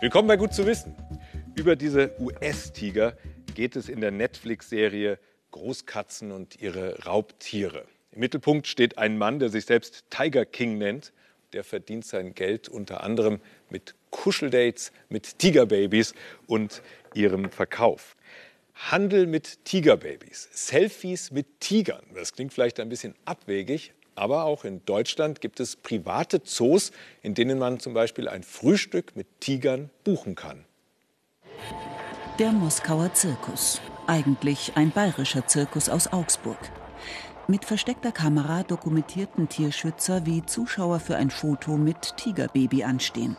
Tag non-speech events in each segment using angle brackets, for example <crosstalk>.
Willkommen bei Gut zu wissen. Über diese US-Tiger geht es in der Netflix-Serie Großkatzen und ihre Raubtiere. Im Mittelpunkt steht ein Mann, der sich selbst Tiger King nennt. Der verdient sein Geld unter anderem mit Kuscheldates, mit Tigerbabys und ihrem Verkauf. Handel mit Tigerbabys, Selfies mit Tigern. Das klingt vielleicht ein bisschen abwegig, aber auch in Deutschland gibt es private Zoos, in denen man zum Beispiel ein Frühstück mit Tigern buchen kann. Der Moskauer Zirkus. Eigentlich ein bayerischer Zirkus aus Augsburg. Mit versteckter Kamera dokumentierten Tierschützer, wie Zuschauer für ein Foto mit Tigerbaby anstehen.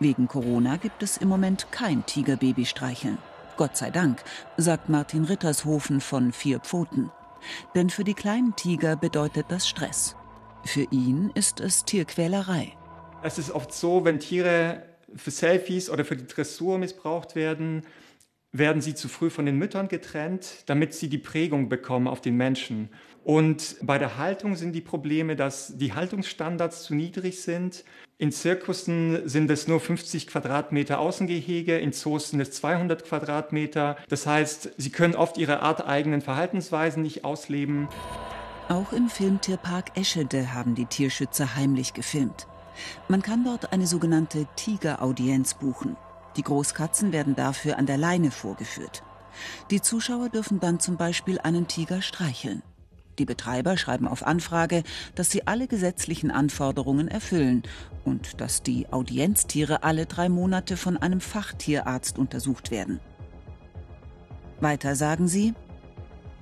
Wegen Corona gibt es im Moment kein Tigerbaby streicheln. Gott sei Dank, sagt Martin Rittershofen von Vier Pfoten. Denn für die kleinen Tiger bedeutet das Stress. Für ihn ist es Tierquälerei. Es ist oft so, wenn Tiere für Selfies oder für die Dressur missbraucht werden, werden sie zu früh von den Müttern getrennt, damit sie die Prägung bekommen auf den Menschen. Und bei der Haltung sind die Probleme, dass die Haltungsstandards zu niedrig sind. In Zirkussen sind es nur 50 Quadratmeter Außengehege, in Zoos sind es 200 Quadratmeter. Das heißt, sie können oft ihre arteigenen Verhaltensweisen nicht ausleben. Auch im Filmtierpark Eschede haben die Tierschützer heimlich gefilmt. Man kann dort eine sogenannte Tigeraudienz buchen. Die Großkatzen werden dafür an der Leine vorgeführt. Die Zuschauer dürfen dann zum Beispiel einen Tiger streicheln. Die Betreiber schreiben auf Anfrage, dass sie alle gesetzlichen Anforderungen erfüllen und dass die Audienztiere alle drei Monate von einem Fachtierarzt untersucht werden. Weiter sagen sie,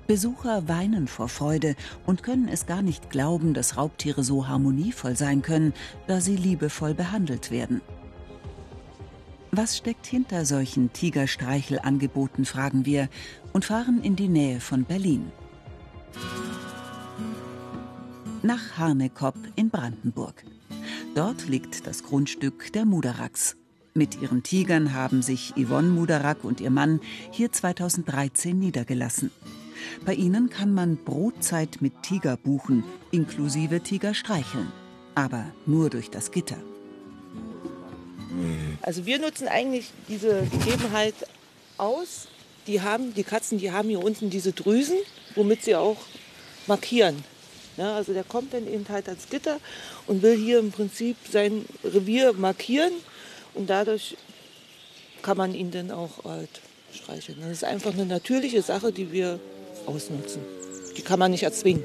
Besucher weinen vor Freude und können es gar nicht glauben, dass Raubtiere so harmonievoll sein können, da sie liebevoll behandelt werden. Was steckt hinter solchen Tigerstreichelangeboten, fragen wir und fahren in die Nähe von Berlin nach Harnekopp in Brandenburg. Dort liegt das Grundstück der Muderachs. Mit ihren Tigern haben sich Yvonne Muderak und ihr Mann hier 2013 niedergelassen. Bei ihnen kann man Brotzeit mit Tiger buchen, inklusive Tiger streicheln. Aber nur durch das Gitter. Also wir nutzen eigentlich diese Gegebenheit aus. Die, haben, die Katzen, die haben hier unten diese Drüsen, womit sie auch markieren. Ja, also der kommt dann eben halt ans Gitter und will hier im Prinzip sein Revier markieren und dadurch kann man ihn dann auch halt streicheln. Das ist einfach eine natürliche Sache, die wir ausnutzen. Die kann man nicht erzwingen.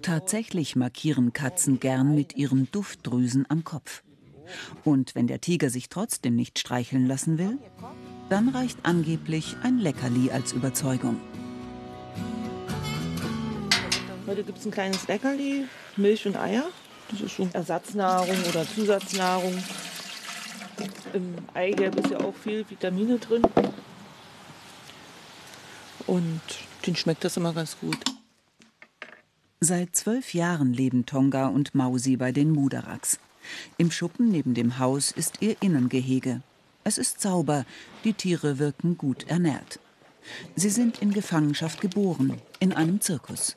Tatsächlich markieren Katzen gern mit ihren Duftdrüsen am Kopf. Und wenn der Tiger sich trotzdem nicht streicheln lassen will, dann reicht angeblich ein Leckerli als Überzeugung. Heute gibt es ein kleines Leckerli, Milch und Eier. Das ist so Ersatznahrung oder Zusatznahrung. Im Eigelb ist ja auch viel Vitamine drin. Und den schmeckt das immer ganz gut. Seit zwölf Jahren leben Tonga und Mausi bei den Mudaraks. Im Schuppen neben dem Haus ist ihr Innengehege. Es ist sauber, die Tiere wirken gut ernährt. Sie sind in Gefangenschaft geboren, in einem Zirkus.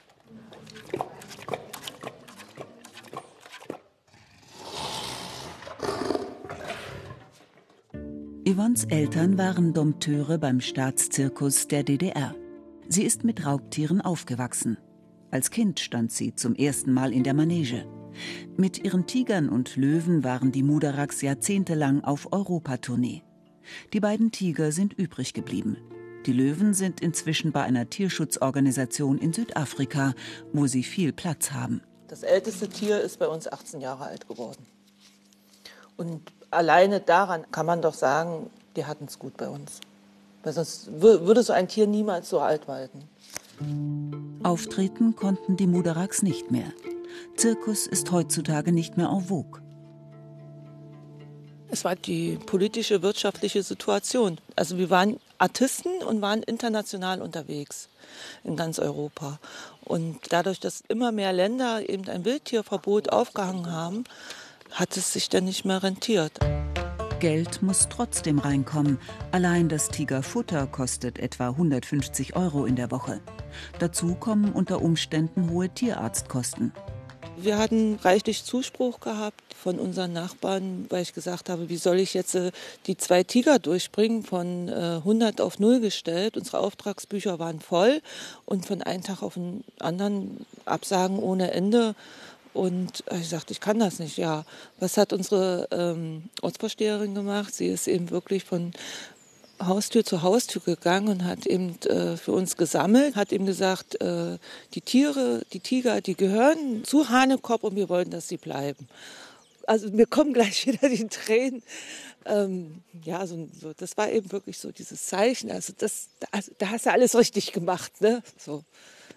Yvonnes Eltern waren Dompteure beim Staatszirkus der DDR. Sie ist mit Raubtieren aufgewachsen. Als Kind stand sie zum ersten Mal in der Manege. Mit ihren Tigern und Löwen waren die Mudaraks jahrzehntelang auf Europatournee. Die beiden Tiger sind übrig geblieben. Die Löwen sind inzwischen bei einer Tierschutzorganisation in Südafrika, wo sie viel Platz haben. Das älteste Tier ist bei uns 18 Jahre alt geworden. Und alleine daran kann man doch sagen, die hatten es gut bei uns. Weil sonst würde so ein Tier niemals so alt walten. Auftreten konnten die Mudaraks nicht mehr. Zirkus ist heutzutage nicht mehr en vogue. Es war die politische, wirtschaftliche Situation. Also wir waren Artisten und waren international unterwegs in ganz Europa. Und dadurch, dass immer mehr Länder eben ein Wildtierverbot aufgehangen haben, hat es sich dann nicht mehr rentiert. Geld muss trotzdem reinkommen. Allein das Tigerfutter kostet etwa 150 Euro in der Woche. Dazu kommen unter Umständen hohe Tierarztkosten. Wir hatten reichlich Zuspruch gehabt von unseren Nachbarn, weil ich gesagt habe, wie soll ich jetzt äh, die zwei Tiger durchbringen, von 100 auf 0 gestellt. Unsere Auftragsbücher waren voll und von einem Tag auf den anderen Absagen ohne Ende. Und ich sagte, ich kann das nicht. Ja, was hat unsere ähm, Ortsvorsteherin gemacht? Sie ist eben wirklich von Haustür zu Haustür gegangen und hat eben äh, für uns gesammelt, hat ihm gesagt, äh, die Tiere, die Tiger, die gehören zu Hanekop und wir wollen, dass sie bleiben. Also mir kommen gleich <laughs> wieder die Tränen. Ähm, ja, so, so, das war eben wirklich so dieses Zeichen. Also das, also, da hast du alles richtig gemacht, ne? So,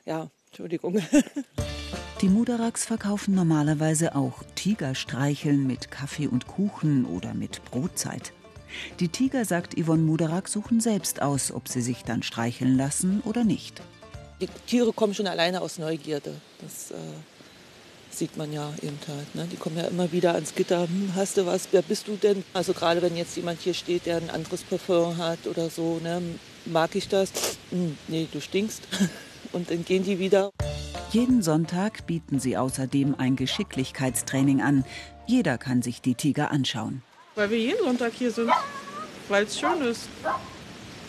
ja, Entschuldigung. <laughs> Die Mudaraks verkaufen normalerweise auch Tigerstreicheln mit Kaffee und Kuchen oder mit Brotzeit. Die Tiger, sagt Yvonne Mudarak, suchen selbst aus, ob sie sich dann streicheln lassen oder nicht. Die Tiere kommen schon alleine aus Neugierde. Das äh, sieht man ja eben halt. Ne? Die kommen ja immer wieder ans Gitter. Hm, hast du was? Wer bist du denn? Also gerade wenn jetzt jemand hier steht, der ein anderes Parfum hat oder so, ne? mag ich das? Hm, nee, du stinkst. <laughs> Und dann gehen die wieder. Jeden Sonntag bieten sie außerdem ein Geschicklichkeitstraining an. Jeder kann sich die Tiger anschauen. Weil wir jeden Sonntag hier sind, weil es schön ist.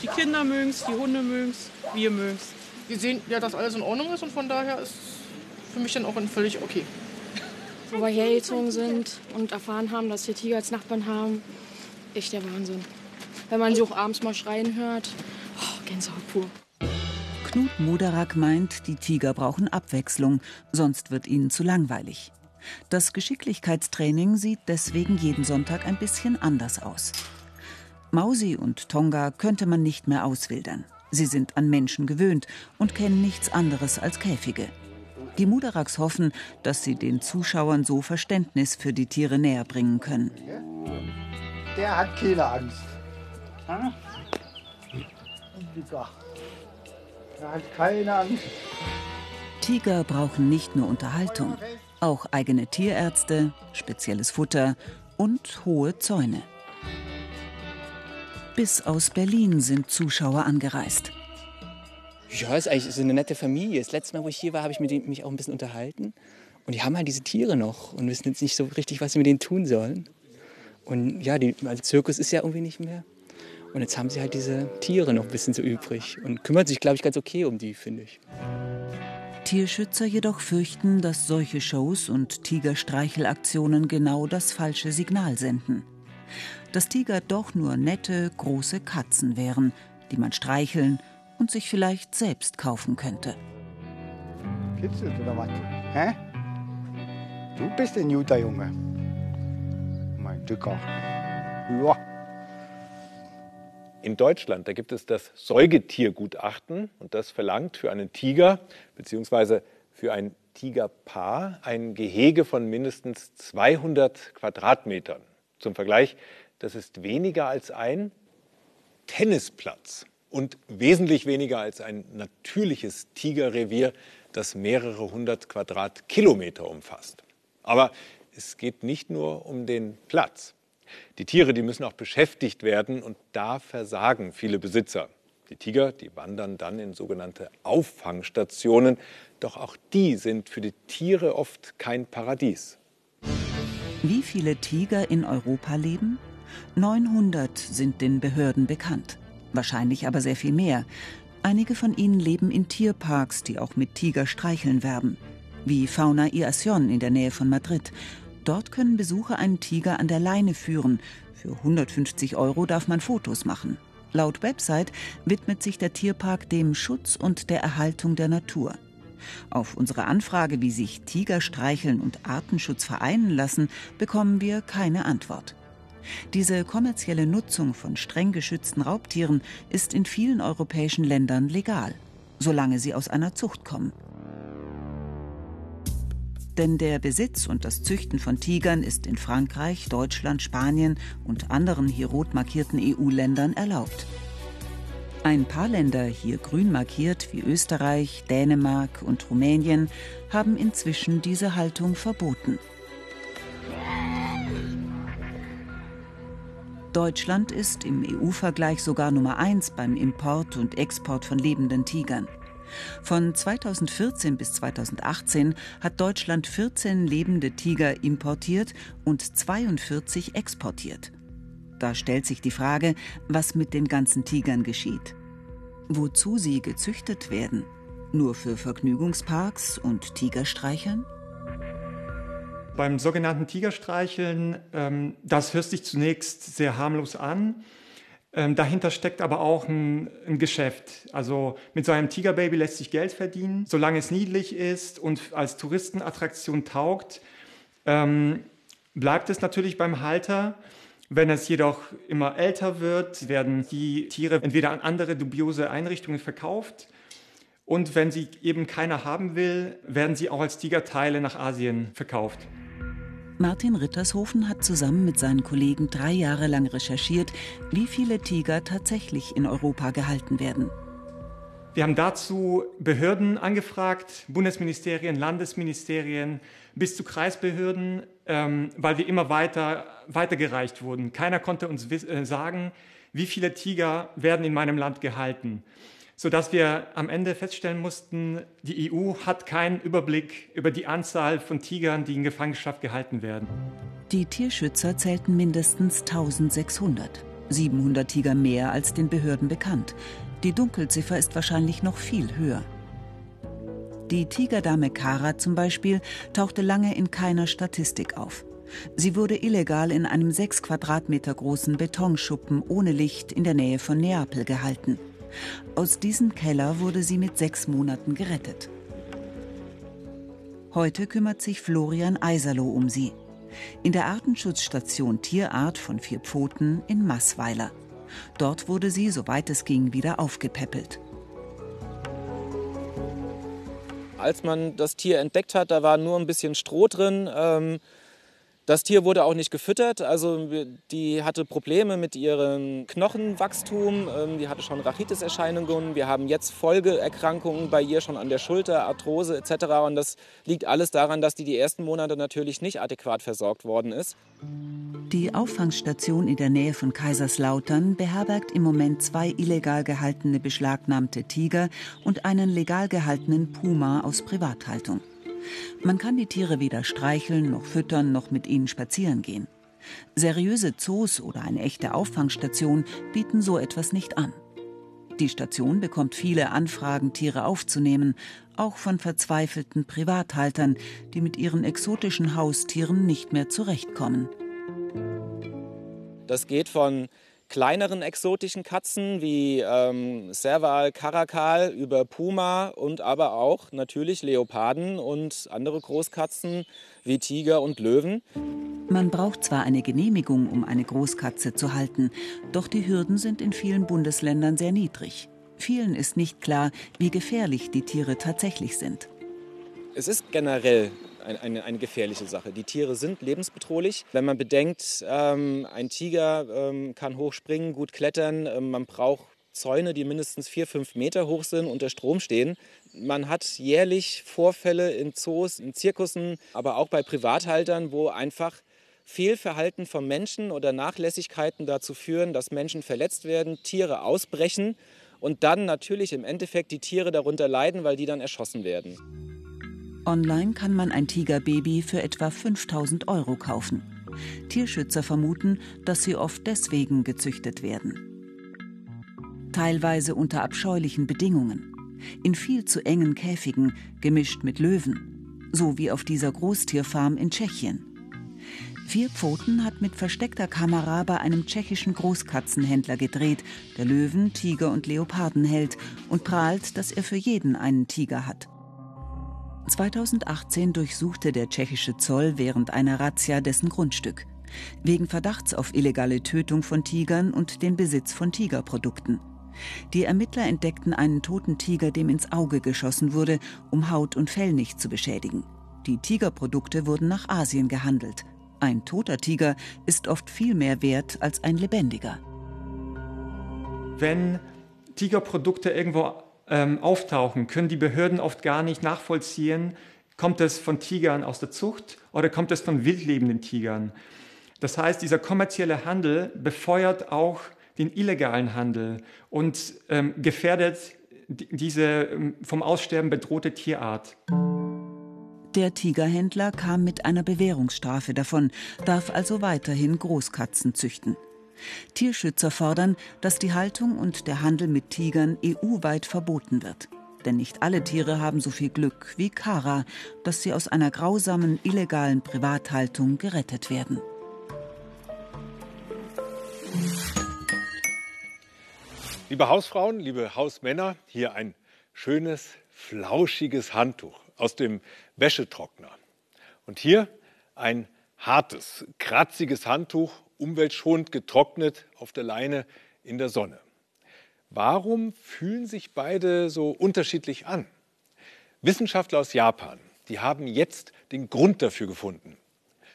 Die Kinder mögen es, die Hunde mögen es, wir mögen es. Wir sehen ja, dass alles in Ordnung ist und von daher ist für mich dann auch völlig okay. Wo wir hergezogen sind und erfahren haben, dass wir Tiger als Nachbarn haben, echt der Wahnsinn. Wenn man sie auch abends mal schreien hört, oh, Gänsehaut pur. Knut Moderak meint, die Tiger brauchen Abwechslung, sonst wird ihnen zu langweilig. Das Geschicklichkeitstraining sieht deswegen jeden Sonntag ein bisschen anders aus. Mausi und Tonga könnte man nicht mehr auswildern. Sie sind an Menschen gewöhnt und kennen nichts anderes als Käfige. Die Mudaraks hoffen, dass sie den Zuschauern so Verständnis für die Tiere näher bringen können. Der hat keine Angst. Er hat keine Angst. Tiger brauchen nicht nur Unterhaltung, auch eigene Tierärzte, spezielles Futter und hohe Zäune. Bis aus Berlin sind Zuschauer angereist. Ja, ist eigentlich so eine nette Familie. Das letzte Mal, wo ich hier war, habe ich mit mich auch ein bisschen unterhalten. Und die haben halt diese Tiere noch und wissen jetzt nicht so richtig, was sie mit denen tun sollen. Und ja, der also Zirkus ist ja irgendwie nicht mehr. Und jetzt haben sie halt diese Tiere noch ein bisschen so übrig und kümmert sich, glaube ich, ganz okay um die, finde ich. Tierschützer jedoch fürchten, dass solche Shows und Tigerstreichelaktionen genau das falsche Signal senden. Dass Tiger doch nur nette, große Katzen wären, die man streicheln und sich vielleicht selbst kaufen könnte. Kitzelt oder was? Hä? Du bist ein guter Junge. Mein Dicker. Ja. In Deutschland, da gibt es das Säugetiergutachten und das verlangt für einen Tiger bzw. für ein Tigerpaar ein Gehege von mindestens 200 Quadratmetern. Zum Vergleich, das ist weniger als ein Tennisplatz und wesentlich weniger als ein natürliches Tigerrevier, das mehrere hundert Quadratkilometer umfasst. Aber es geht nicht nur um den Platz. Die Tiere, die müssen auch beschäftigt werden und da versagen viele Besitzer. Die Tiger, die wandern dann in sogenannte Auffangstationen, doch auch die sind für die Tiere oft kein Paradies. Wie viele Tiger in Europa leben? 900 sind den Behörden bekannt. Wahrscheinlich aber sehr viel mehr. Einige von ihnen leben in Tierparks, die auch mit Tigerstreicheln werben. Wie Fauna y Asion in der Nähe von Madrid Dort können Besucher einen Tiger an der Leine führen. Für 150 Euro darf man Fotos machen. Laut Website widmet sich der Tierpark dem Schutz und der Erhaltung der Natur. Auf unsere Anfrage, wie sich Tiger streicheln und Artenschutz vereinen lassen, bekommen wir keine Antwort. Diese kommerzielle Nutzung von streng geschützten Raubtieren ist in vielen europäischen Ländern legal, solange sie aus einer Zucht kommen. Denn der Besitz und das Züchten von Tigern ist in Frankreich, Deutschland, Spanien und anderen hier rot markierten EU-Ländern erlaubt. Ein paar Länder, hier grün markiert wie Österreich, Dänemark und Rumänien, haben inzwischen diese Haltung verboten. Deutschland ist im EU-Vergleich sogar Nummer eins beim Import und Export von lebenden Tigern. Von 2014 bis 2018 hat Deutschland 14 lebende Tiger importiert und 42 exportiert. Da stellt sich die Frage, was mit den ganzen Tigern geschieht. Wozu sie gezüchtet werden? Nur für Vergnügungsparks und Tigerstreicheln? Beim sogenannten Tigerstreicheln, ähm, das hört sich zunächst sehr harmlos an. Ähm, dahinter steckt aber auch ein, ein, Geschäft. Also mit so einem Tigerbaby lässt sich Geld verdienen, solange es niedlich ist und als Touristenattraktion taugt. Ähm, bleibt es natürlich beim Halter. Wenn es jedoch immer älter wird, werden die Tiere entweder an andere dubiose Einrichtungen verkauft und wenn sie eben keiner haben will, werden sie auch als Tigerteile nach Asien verkauft. Martin Rittershofen hat zusammen mit seinen Kollegen drei Jahre lang recherchiert, wie viele Tiger tatsächlich in Europa gehalten werden. Wir haben dazu Behörden angefragt, Bundesministerien, Landesministerien bis zu Kreisbehörden, ähm, weil wir immer weiter weitergereicht wurden. Keiner konnte uns äh, sagen, wie viele Tiger werden in meinem Land gehalten sodass wir am Ende feststellen mussten, die EU hat keinen Überblick über die Anzahl von Tigern, die in Gefangenschaft gehalten werden. Die Tierschützer zählten mindestens 1600. 700 Tiger mehr als den Behörden bekannt. Die Dunkelziffer ist wahrscheinlich noch viel höher. Die Tigerdame Kara zum Beispiel tauchte lange in keiner Statistik auf. Sie wurde illegal in einem sechs Quadratmeter großen Betonschuppen ohne Licht in der Nähe von Neapel gehalten. Aus diesem Keller wurde sie mit sechs Monaten gerettet. Heute kümmert sich Florian Eiserloh um sie. In der Artenschutzstation Tierart von vier Pfoten in Massweiler. Dort wurde sie, soweit es ging, wieder aufgepäppelt. Als man das Tier entdeckt hat, da war nur ein bisschen Stroh drin. Ähm das Tier wurde auch nicht gefüttert, also die hatte Probleme mit ihrem Knochenwachstum, ähm, die hatte schon Rachitis-Erscheinungen. Wir haben jetzt Folgeerkrankungen bei ihr schon an der Schulter, Arthrose etc. Und das liegt alles daran, dass die die ersten Monate natürlich nicht adäquat versorgt worden ist. Die Auffangstation in der Nähe von Kaiserslautern beherbergt im Moment zwei illegal gehaltene beschlagnahmte Tiger und einen legal gehaltenen Puma aus Privathaltung. Man kann die Tiere weder streicheln, noch füttern, noch mit ihnen spazieren gehen. Seriöse Zoos oder eine echte Auffangstation bieten so etwas nicht an. Die Station bekommt viele Anfragen, Tiere aufzunehmen, auch von verzweifelten Privathaltern, die mit ihren exotischen Haustieren nicht mehr zurechtkommen. Das geht von kleineren exotischen Katzen wie ähm, Serval, Karakal über Puma und aber auch natürlich Leoparden und andere Großkatzen wie Tiger und Löwen. Man braucht zwar eine Genehmigung, um eine Großkatze zu halten, doch die Hürden sind in vielen Bundesländern sehr niedrig. Vielen ist nicht klar, wie gefährlich die Tiere tatsächlich sind. Es ist generell eine, eine, gefährliche Sache. Die Tiere sind lebensbedrohlich. Wenn man bedenkt, ähm, ein Tiger ähm, kann hochspringen, gut klettern, ähm, man braucht Zäune, die mindestens vier, fünf Meter hoch sind, unter Strom stehen. Man hat jährlich Vorfälle in Zoos, in Zirkussen, aber auch bei Privathaltern, wo einfach Fehlverhalten von Menschen oder Nachlässigkeiten dazu führen, dass Menschen verletzt werden, Tiere ausbrechen und dann natürlich im Endeffekt die Tiere darunter leiden, weil die dann erschossen werden. Online kann man ein Tigerbaby für etwa 5000 Euro kaufen. Tierschützer vermuten, dass sie oft deswegen gezüchtet werden. Teilweise unter abscheulichen Bedingungen. In viel zu engen Käfigen, gemischt mit Löwen. So wie auf dieser Großtierfarm in Tschechien. Vier Pfoten hat mit versteckter Kamera bei einem tschechischen Großkatzenhändler gedreht, der Löwen, Tiger und Leoparden hält und prahlt, dass er für jeden einen Tiger hat. 2018 durchsuchte der tschechische Zoll während einer Razzia dessen Grundstück. Wegen Verdachts auf illegale Tötung von Tigern und den Besitz von Tigerprodukten. Die Ermittler entdeckten einen toten Tiger, dem ins Auge geschossen wurde, um Haut und Fell nicht zu beschädigen. Die Tigerprodukte wurden nach Asien gehandelt. Ein toter Tiger ist oft viel mehr wert als ein lebendiger. Wenn Tigerprodukte irgendwo ähm, auftauchen, können die Behörden oft gar nicht nachvollziehen, kommt es von Tigern aus der Zucht oder kommt es von wildlebenden Tigern. Das heißt, dieser kommerzielle Handel befeuert auch den illegalen Handel und ähm, gefährdet diese ähm, vom Aussterben bedrohte Tierart. Der Tigerhändler kam mit einer Bewährungsstrafe davon, darf also weiterhin Großkatzen züchten. Tierschützer fordern, dass die Haltung und der Handel mit Tigern EU-weit verboten wird. Denn nicht alle Tiere haben so viel Glück wie Kara, dass sie aus einer grausamen, illegalen Privathaltung gerettet werden. Liebe Hausfrauen, liebe Hausmänner, hier ein schönes, flauschiges Handtuch aus dem Wäschetrockner. Und hier ein hartes, kratziges Handtuch umweltschonend getrocknet auf der Leine in der Sonne. Warum fühlen sich beide so unterschiedlich an? Wissenschaftler aus Japan, die haben jetzt den Grund dafür gefunden.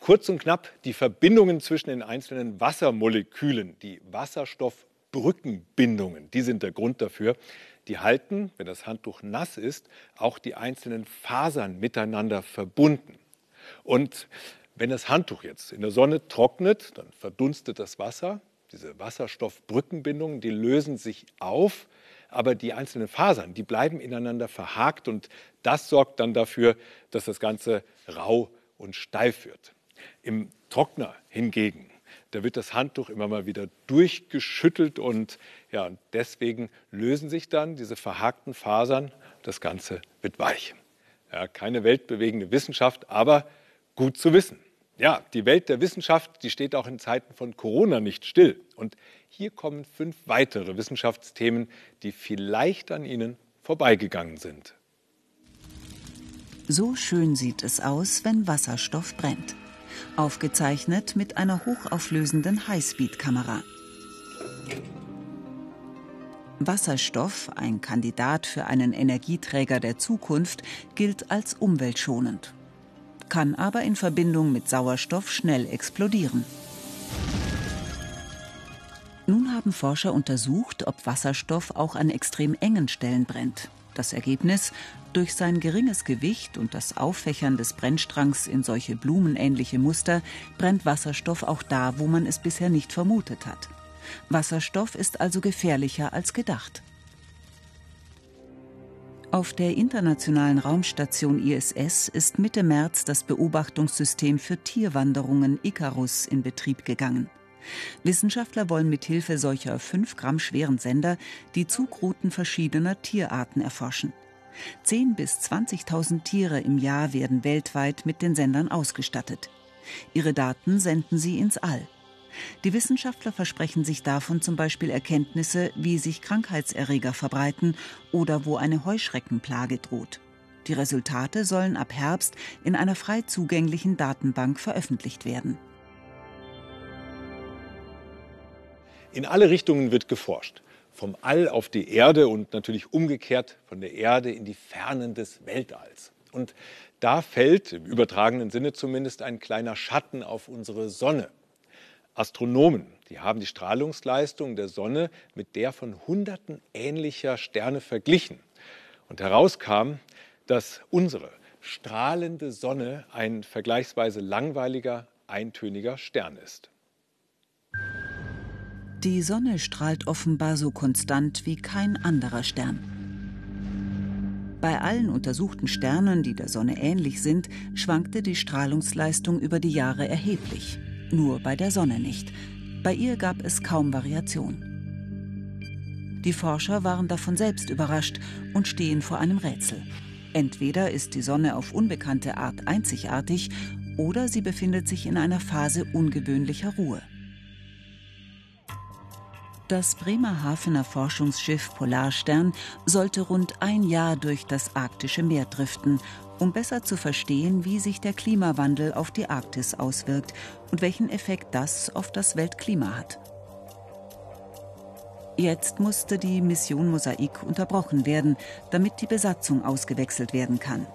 Kurz und knapp die Verbindungen zwischen den einzelnen Wassermolekülen, die Wasserstoffbrückenbindungen, die sind der Grund dafür. Die halten, wenn das Handtuch nass ist, auch die einzelnen Fasern miteinander verbunden. Und wenn das Handtuch jetzt in der Sonne trocknet, dann verdunstet das Wasser. Diese Wasserstoffbrückenbindungen, die lösen sich auf, aber die einzelnen Fasern, die bleiben ineinander verhakt und das sorgt dann dafür, dass das Ganze rau und steif wird. Im Trockner hingegen, da wird das Handtuch immer mal wieder durchgeschüttelt und ja, deswegen lösen sich dann diese verhakten Fasern, das Ganze wird weich. Ja, keine weltbewegende Wissenschaft, aber gut zu wissen. Ja, die Welt der Wissenschaft, die steht auch in Zeiten von Corona nicht still. Und hier kommen fünf weitere Wissenschaftsthemen, die vielleicht an Ihnen vorbeigegangen sind. So schön sieht es aus, wenn Wasserstoff brennt. Aufgezeichnet mit einer hochauflösenden Highspeed-Kamera. Wasserstoff, ein Kandidat für einen Energieträger der Zukunft, gilt als umweltschonend kann aber in Verbindung mit Sauerstoff schnell explodieren. Nun haben Forscher untersucht, ob Wasserstoff auch an extrem engen Stellen brennt. Das Ergebnis, durch sein geringes Gewicht und das Auffächern des Brennstrangs in solche blumenähnliche Muster brennt Wasserstoff auch da, wo man es bisher nicht vermutet hat. Wasserstoff ist also gefährlicher als gedacht. Auf der internationalen Raumstation ISS ist Mitte März das Beobachtungssystem für Tierwanderungen Icarus in Betrieb gegangen. Wissenschaftler wollen mit Hilfe solcher 5 Gramm schweren Sender die Zugrouten verschiedener Tierarten erforschen. 10 bis 20.000 Tiere im Jahr werden weltweit mit den Sendern ausgestattet. Ihre Daten senden sie ins All. Die Wissenschaftler versprechen sich davon zum Beispiel Erkenntnisse, wie sich Krankheitserreger verbreiten oder wo eine Heuschreckenplage droht. Die Resultate sollen ab Herbst in einer frei zugänglichen Datenbank veröffentlicht werden. In alle Richtungen wird geforscht. Vom All auf die Erde und natürlich umgekehrt von der Erde in die Fernen des Weltalls. Und da fällt, im übertragenen Sinne zumindest, ein kleiner Schatten auf unsere Sonne. Astronomen, die haben die Strahlungsleistung der Sonne mit der von Hunderten ähnlicher Sterne verglichen. Und herauskam, dass unsere strahlende Sonne ein vergleichsweise langweiliger, eintöniger Stern ist. Die Sonne strahlt offenbar so konstant wie kein anderer Stern. Bei allen untersuchten Sternen, die der Sonne ähnlich sind, schwankte die Strahlungsleistung über die Jahre erheblich. Nur bei der Sonne nicht. Bei ihr gab es kaum Variation. Die Forscher waren davon selbst überrascht und stehen vor einem Rätsel. Entweder ist die Sonne auf unbekannte Art einzigartig oder sie befindet sich in einer Phase ungewöhnlicher Ruhe. Das Bremerhavener Forschungsschiff Polarstern sollte rund ein Jahr durch das arktische Meer driften um besser zu verstehen, wie sich der Klimawandel auf die Arktis auswirkt und welchen Effekt das auf das Weltklima hat. Jetzt musste die Mission Mosaik unterbrochen werden, damit die Besatzung ausgewechselt werden kann.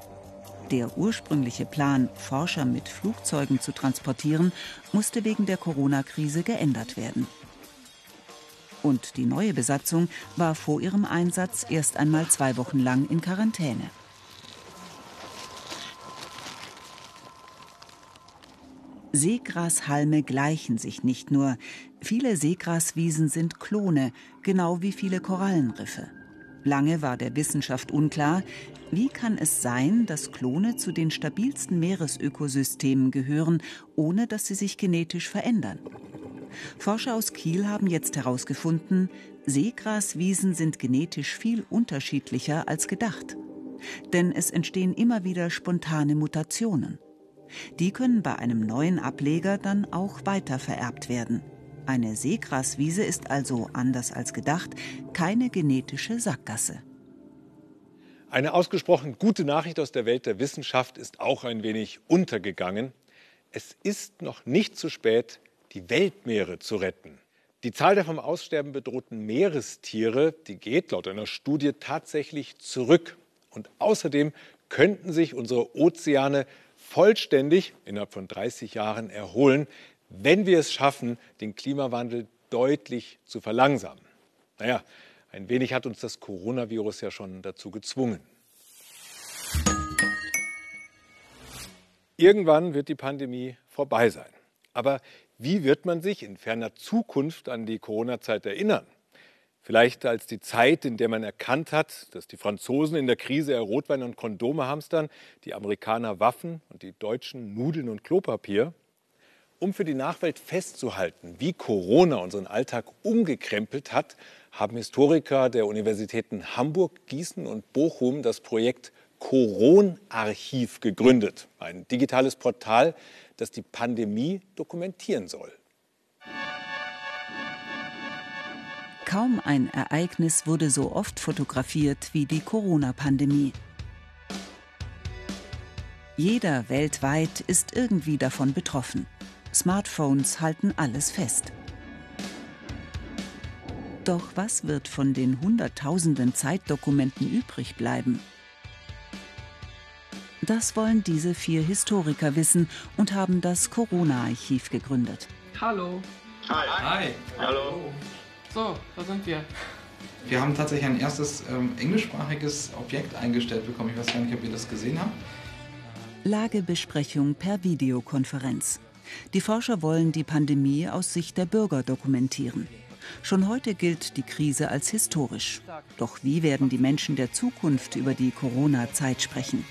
Der ursprüngliche Plan, Forscher mit Flugzeugen zu transportieren, musste wegen der Corona-Krise geändert werden. Und die neue Besatzung war vor ihrem Einsatz erst einmal zwei Wochen lang in Quarantäne. Seegrashalme gleichen sich nicht nur. Viele Seegraswiesen sind Klone, genau wie viele Korallenriffe. Lange war der Wissenschaft unklar, wie kann es sein, dass Klone zu den stabilsten Meeresökosystemen gehören, ohne dass sie sich genetisch verändern. Forscher aus Kiel haben jetzt herausgefunden, Seegraswiesen sind genetisch viel unterschiedlicher als gedacht. Denn es entstehen immer wieder spontane Mutationen. Die können bei einem neuen Ableger dann auch weiter vererbt werden. Eine Seegraswiese ist also, anders als gedacht, keine genetische Sackgasse. Eine ausgesprochen gute Nachricht aus der Welt der Wissenschaft ist auch ein wenig untergegangen. Es ist noch nicht zu spät, die Weltmeere zu retten. Die Zahl der vom Aussterben bedrohten Meerestiere, die geht laut einer Studie tatsächlich zurück. Und außerdem könnten sich unsere Ozeane vollständig innerhalb von 30 Jahren erholen, wenn wir es schaffen, den Klimawandel deutlich zu verlangsamen. Naja, ein wenig hat uns das Coronavirus ja schon dazu gezwungen. Irgendwann wird die Pandemie vorbei sein. Aber wie wird man sich in ferner Zukunft an die Corona-Zeit erinnern? Vielleicht als die Zeit, in der man erkannt hat, dass die Franzosen in der Krise eher Rotwein und Kondome hamstern, die Amerikaner Waffen und die Deutschen Nudeln und Klopapier. Um für die Nachwelt festzuhalten, wie Corona unseren Alltag umgekrempelt hat, haben Historiker der Universitäten Hamburg, Gießen und Bochum das Projekt Coron-Archiv gegründet. Ein digitales Portal, das die Pandemie dokumentieren soll. Kaum ein Ereignis wurde so oft fotografiert wie die Corona-Pandemie. Jeder weltweit ist irgendwie davon betroffen. Smartphones halten alles fest. Doch was wird von den Hunderttausenden Zeitdokumenten übrig bleiben? Das wollen diese vier Historiker wissen und haben das Corona-Archiv gegründet. Hallo. Hi. Hi. Hallo. So, da sind wir. Wir haben tatsächlich ein erstes ähm, englischsprachiges Objekt eingestellt bekommen. Ich weiß gar nicht, ob ihr das gesehen habt. Lagebesprechung per Videokonferenz. Die Forscher wollen die Pandemie aus Sicht der Bürger dokumentieren. Schon heute gilt die Krise als historisch. Doch wie werden die Menschen der Zukunft über die Corona-Zeit sprechen?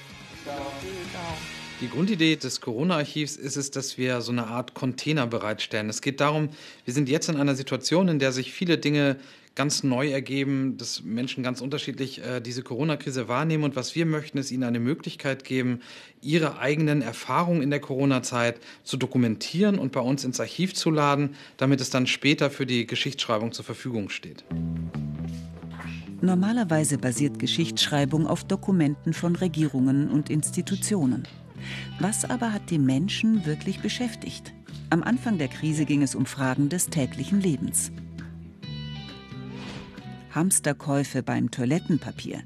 Die Grundidee des Corona-Archivs ist es, dass wir so eine Art Container bereitstellen. Es geht darum, wir sind jetzt in einer Situation, in der sich viele Dinge ganz neu ergeben, dass Menschen ganz unterschiedlich äh, diese Corona-Krise wahrnehmen. Und was wir möchten, ist ihnen eine Möglichkeit geben, ihre eigenen Erfahrungen in der Corona-Zeit zu dokumentieren und bei uns ins Archiv zu laden, damit es dann später für die Geschichtsschreibung zur Verfügung steht. Normalerweise basiert Geschichtsschreibung auf Dokumenten von Regierungen und Institutionen. Was aber hat die Menschen wirklich beschäftigt? Am Anfang der Krise ging es um Fragen des täglichen Lebens. Hamsterkäufe beim Toilettenpapier.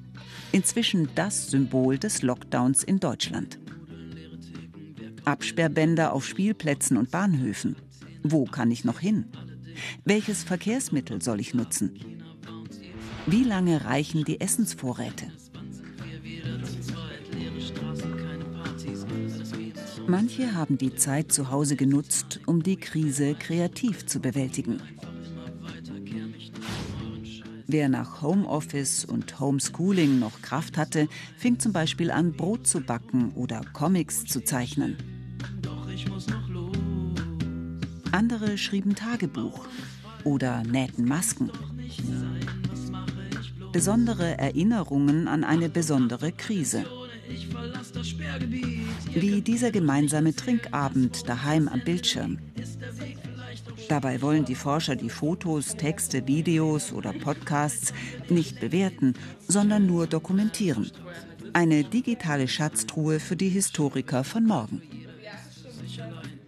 Inzwischen das Symbol des Lockdowns in Deutschland. Absperrbänder auf Spielplätzen und Bahnhöfen. Wo kann ich noch hin? Welches Verkehrsmittel soll ich nutzen? Wie lange reichen die Essensvorräte? Manche haben die Zeit zu Hause genutzt, um die Krise kreativ zu bewältigen. Wer nach Homeoffice und Homeschooling noch Kraft hatte, fing zum Beispiel an, Brot zu backen oder Comics zu zeichnen. Andere schrieben Tagebuch oder nähten Masken. Besondere Erinnerungen an eine besondere Krise. Wie dieser gemeinsame Trinkabend daheim am Bildschirm. Dabei wollen die Forscher die Fotos, Texte, Videos oder Podcasts nicht bewerten, sondern nur dokumentieren. Eine digitale Schatztruhe für die Historiker von morgen.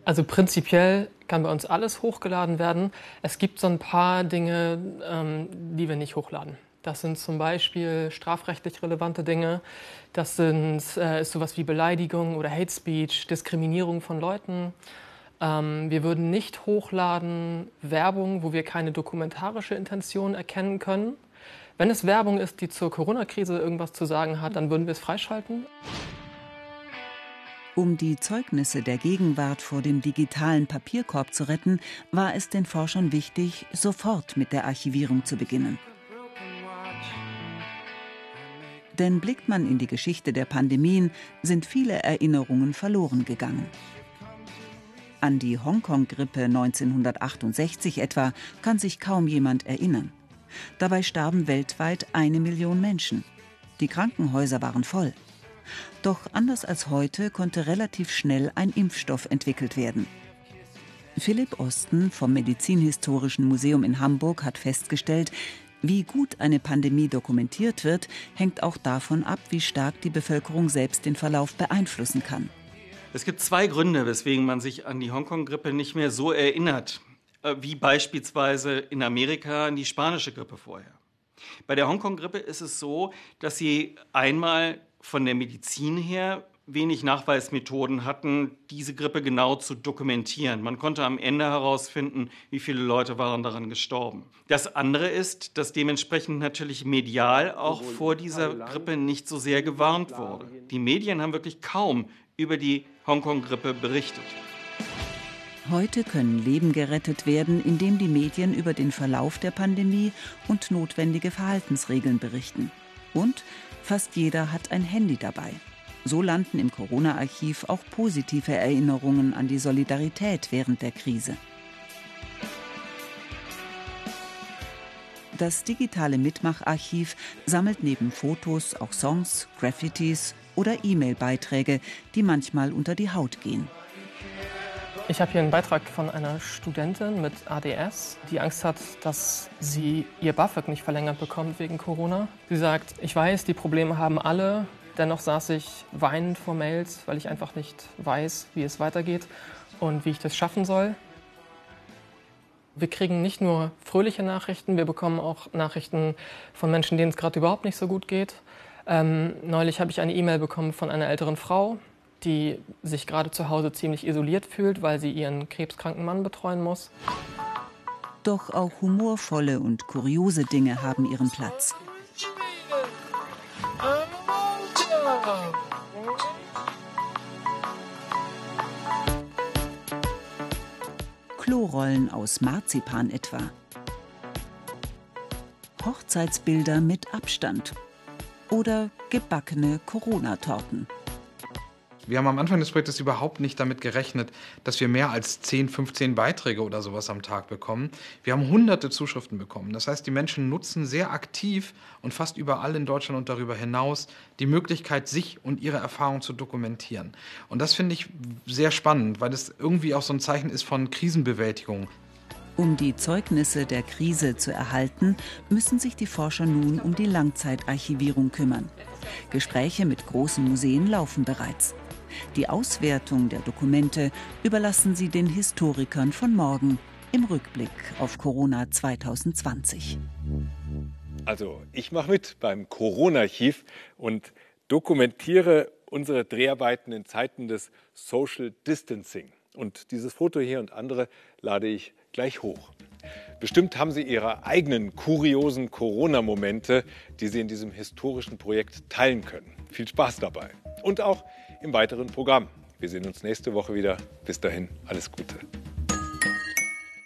Also prinzipiell kann bei uns alles hochgeladen werden. Es gibt so ein paar Dinge, ähm, die wir nicht hochladen. Das sind zum Beispiel strafrechtlich relevante Dinge. Das sind, äh, ist sowas wie Beleidigung oder Hate Speech, Diskriminierung von Leuten. Ähm, wir würden nicht hochladen Werbung, wo wir keine dokumentarische Intention erkennen können. Wenn es Werbung ist, die zur Corona-Krise irgendwas zu sagen hat, dann würden wir es freischalten. Um die Zeugnisse der Gegenwart vor dem digitalen Papierkorb zu retten, war es den Forschern wichtig, sofort mit der Archivierung zu beginnen. Denn blickt man in die Geschichte der Pandemien, sind viele Erinnerungen verloren gegangen. An die Hongkong-Grippe 1968 etwa kann sich kaum jemand erinnern. Dabei starben weltweit eine Million Menschen. Die Krankenhäuser waren voll. Doch anders als heute konnte relativ schnell ein Impfstoff entwickelt werden. Philipp Osten vom Medizinhistorischen Museum in Hamburg hat festgestellt, wie gut eine Pandemie dokumentiert wird, hängt auch davon ab, wie stark die Bevölkerung selbst den Verlauf beeinflussen kann. Es gibt zwei Gründe, weswegen man sich an die Hongkong-Grippe nicht mehr so erinnert, äh, wie beispielsweise in Amerika an die spanische Grippe vorher. Bei der Hongkong-Grippe ist es so, dass sie einmal von der Medizin her wenig Nachweismethoden hatten, diese Grippe genau zu dokumentieren. Man konnte am Ende herausfinden, wie viele Leute waren daran gestorben. Das andere ist, dass dementsprechend natürlich medial auch vor dieser Grippe nicht so sehr gewarnt wurde. Die Medien haben wirklich kaum über die Hongkong-Grippe berichtet. Heute können Leben gerettet werden, indem die Medien über den Verlauf der Pandemie und notwendige Verhaltensregeln berichten. Und fast jeder hat ein Handy dabei. So landen im Corona-Archiv auch positive Erinnerungen an die Solidarität während der Krise. Das digitale Mitmacharchiv sammelt neben Fotos auch Songs, Graffitis oder E-Mail-Beiträge, die manchmal unter die Haut gehen. Ich habe hier einen Beitrag von einer Studentin mit ADS, die Angst hat, dass sie ihr BAföG nicht verlängert bekommt wegen Corona. Sie sagt, ich weiß, die Probleme haben alle, dennoch saß ich weinend vor Mails, weil ich einfach nicht weiß, wie es weitergeht und wie ich das schaffen soll. Wir kriegen nicht nur fröhliche Nachrichten, wir bekommen auch Nachrichten von Menschen, denen es gerade überhaupt nicht so gut geht. Ähm, neulich habe ich eine E-Mail bekommen von einer älteren Frau, die sich gerade zu Hause ziemlich isoliert fühlt, weil sie ihren krebskranken Mann betreuen muss. Doch auch humorvolle und kuriose Dinge haben ihren Platz. Klorollen aus Marzipan etwa. Hochzeitsbilder mit Abstand. Oder gebackene Corona-Torten. Wir haben am Anfang des Projektes überhaupt nicht damit gerechnet, dass wir mehr als 10, 15 Beiträge oder sowas am Tag bekommen. Wir haben hunderte Zuschriften bekommen. Das heißt, die Menschen nutzen sehr aktiv und fast überall in Deutschland und darüber hinaus die Möglichkeit, sich und ihre Erfahrungen zu dokumentieren. Und das finde ich sehr spannend, weil es irgendwie auch so ein Zeichen ist von Krisenbewältigung. Um die Zeugnisse der Krise zu erhalten, müssen sich die Forscher nun um die Langzeitarchivierung kümmern. Gespräche mit großen Museen laufen bereits. Die Auswertung der Dokumente überlassen sie den Historikern von morgen im Rückblick auf Corona 2020. Also, ich mache mit beim Corona-Archiv und dokumentiere unsere Dreharbeiten in Zeiten des Social Distancing. Und dieses Foto hier und andere lade ich gleich hoch. Bestimmt haben Sie Ihre eigenen kuriosen Corona-Momente, die Sie in diesem historischen Projekt teilen können. Viel Spaß dabei. Und auch im weiteren Programm. Wir sehen uns nächste Woche wieder. Bis dahin, alles Gute.